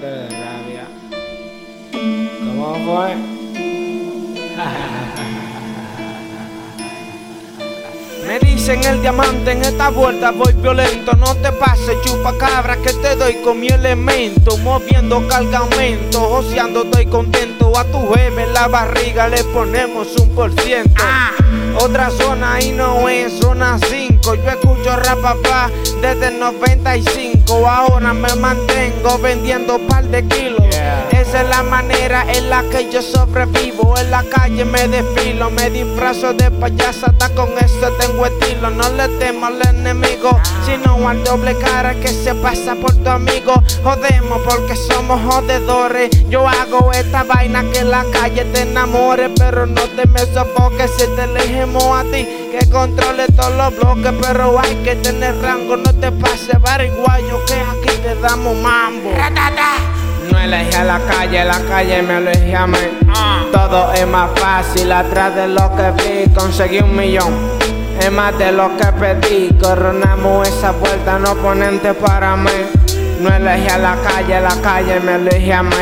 de rabia. ¿Cómo fue? Me dicen el diamante en esta vuelta voy violento No te pases chupa cabra que te doy con mi elemento Moviendo cargamento, joseando estoy contento A tu jefe en la barriga le ponemos un por ciento Otra zona y no es zona 5 Yo escucho rapapá desde el 95 Ahora me mantengo vendiendo par de kilos Esa es la manera en la que yo sobrevivo. En la calle me desfilo, me disfrazo de payasata Con eso tengo estilo, no le temo al enemigo Sino al doble cara que se pasa por tu amigo. Jodemos porque somos jodedores. Yo hago esta vaina que la calle te enamore Pero no te me sofoques. Si te elegimos a ti Que controle todos los bloques Pero hay que tener rango, no te pases bariguayo Que aquí te damos mambo no elegí a la calle, la calle me elegí a mí. Todo es más fácil atrás de lo que vi. Conseguí un millón, es más de lo que pedí. Coronamos esa vuelta, no ponente para mí. No elegí a la calle, la calle me elegí a mí.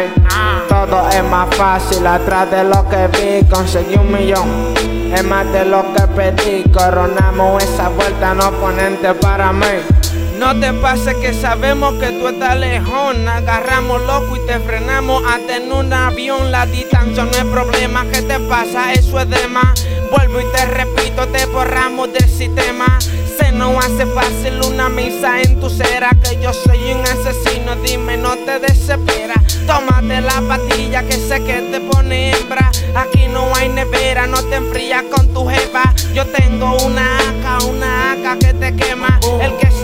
Todo es más fácil atrás de lo que vi. Conseguí un millón, es más de lo que pedí. Coronamos esa vuelta, no ponente para mí. No te pase que sabemos que tú estás lejón. Agarramos loco y te frenamos hasta en un avión. La distancia no es problema. ¿Qué te pasa? Eso es de más. Vuelvo y te repito, te borramos del sistema. Se nos hace fácil una misa en tu cera. Que yo soy un asesino, dime, no te desesperas. Tómate la patilla que sé que te pone hembra. Aquí no hay nevera, no te enfrías con tu jefa. Yo tengo una AK, una AK que te quema.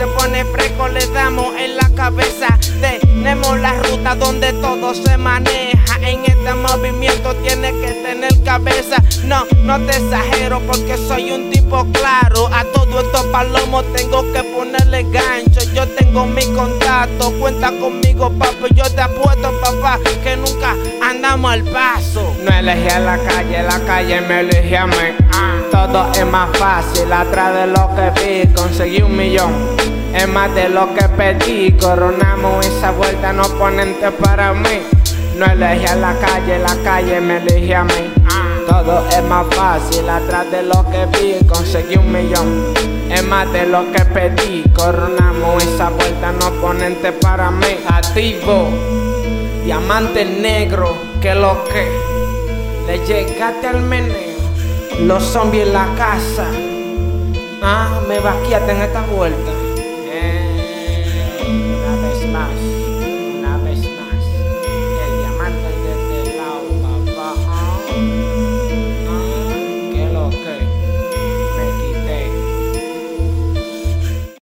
Se pone fresco le damos en la cabeza. Tenemos la ruta donde todo se maneja. En este movimiento tienes que tener cabeza. No, no te exagero porque soy un tipo claro. A todo estos palomos tengo que ponerle gancho. Yo tengo mi contacto, cuenta conmigo, papá. Yo te apuesto, papá, que nunca andamos al paso. No elegí a la calle, la calle me elegí a mí. Todo es más fácil atrás de lo que vi. Conseguí un millón. Es más de lo que pedí, coronamos esa vuelta, no ponente para mí. No elegí a la calle, la calle me elegí a mí. Todo es más fácil atrás de lo que vi, conseguí un millón. Es más de lo que pedí, coronamos esa vuelta, no ponente para mí. Activo, diamante negro, que lo que le llegaste al meneo. Los zombies en la casa. Ah, me vaquíate en esta vuelta. Eh, una vez más.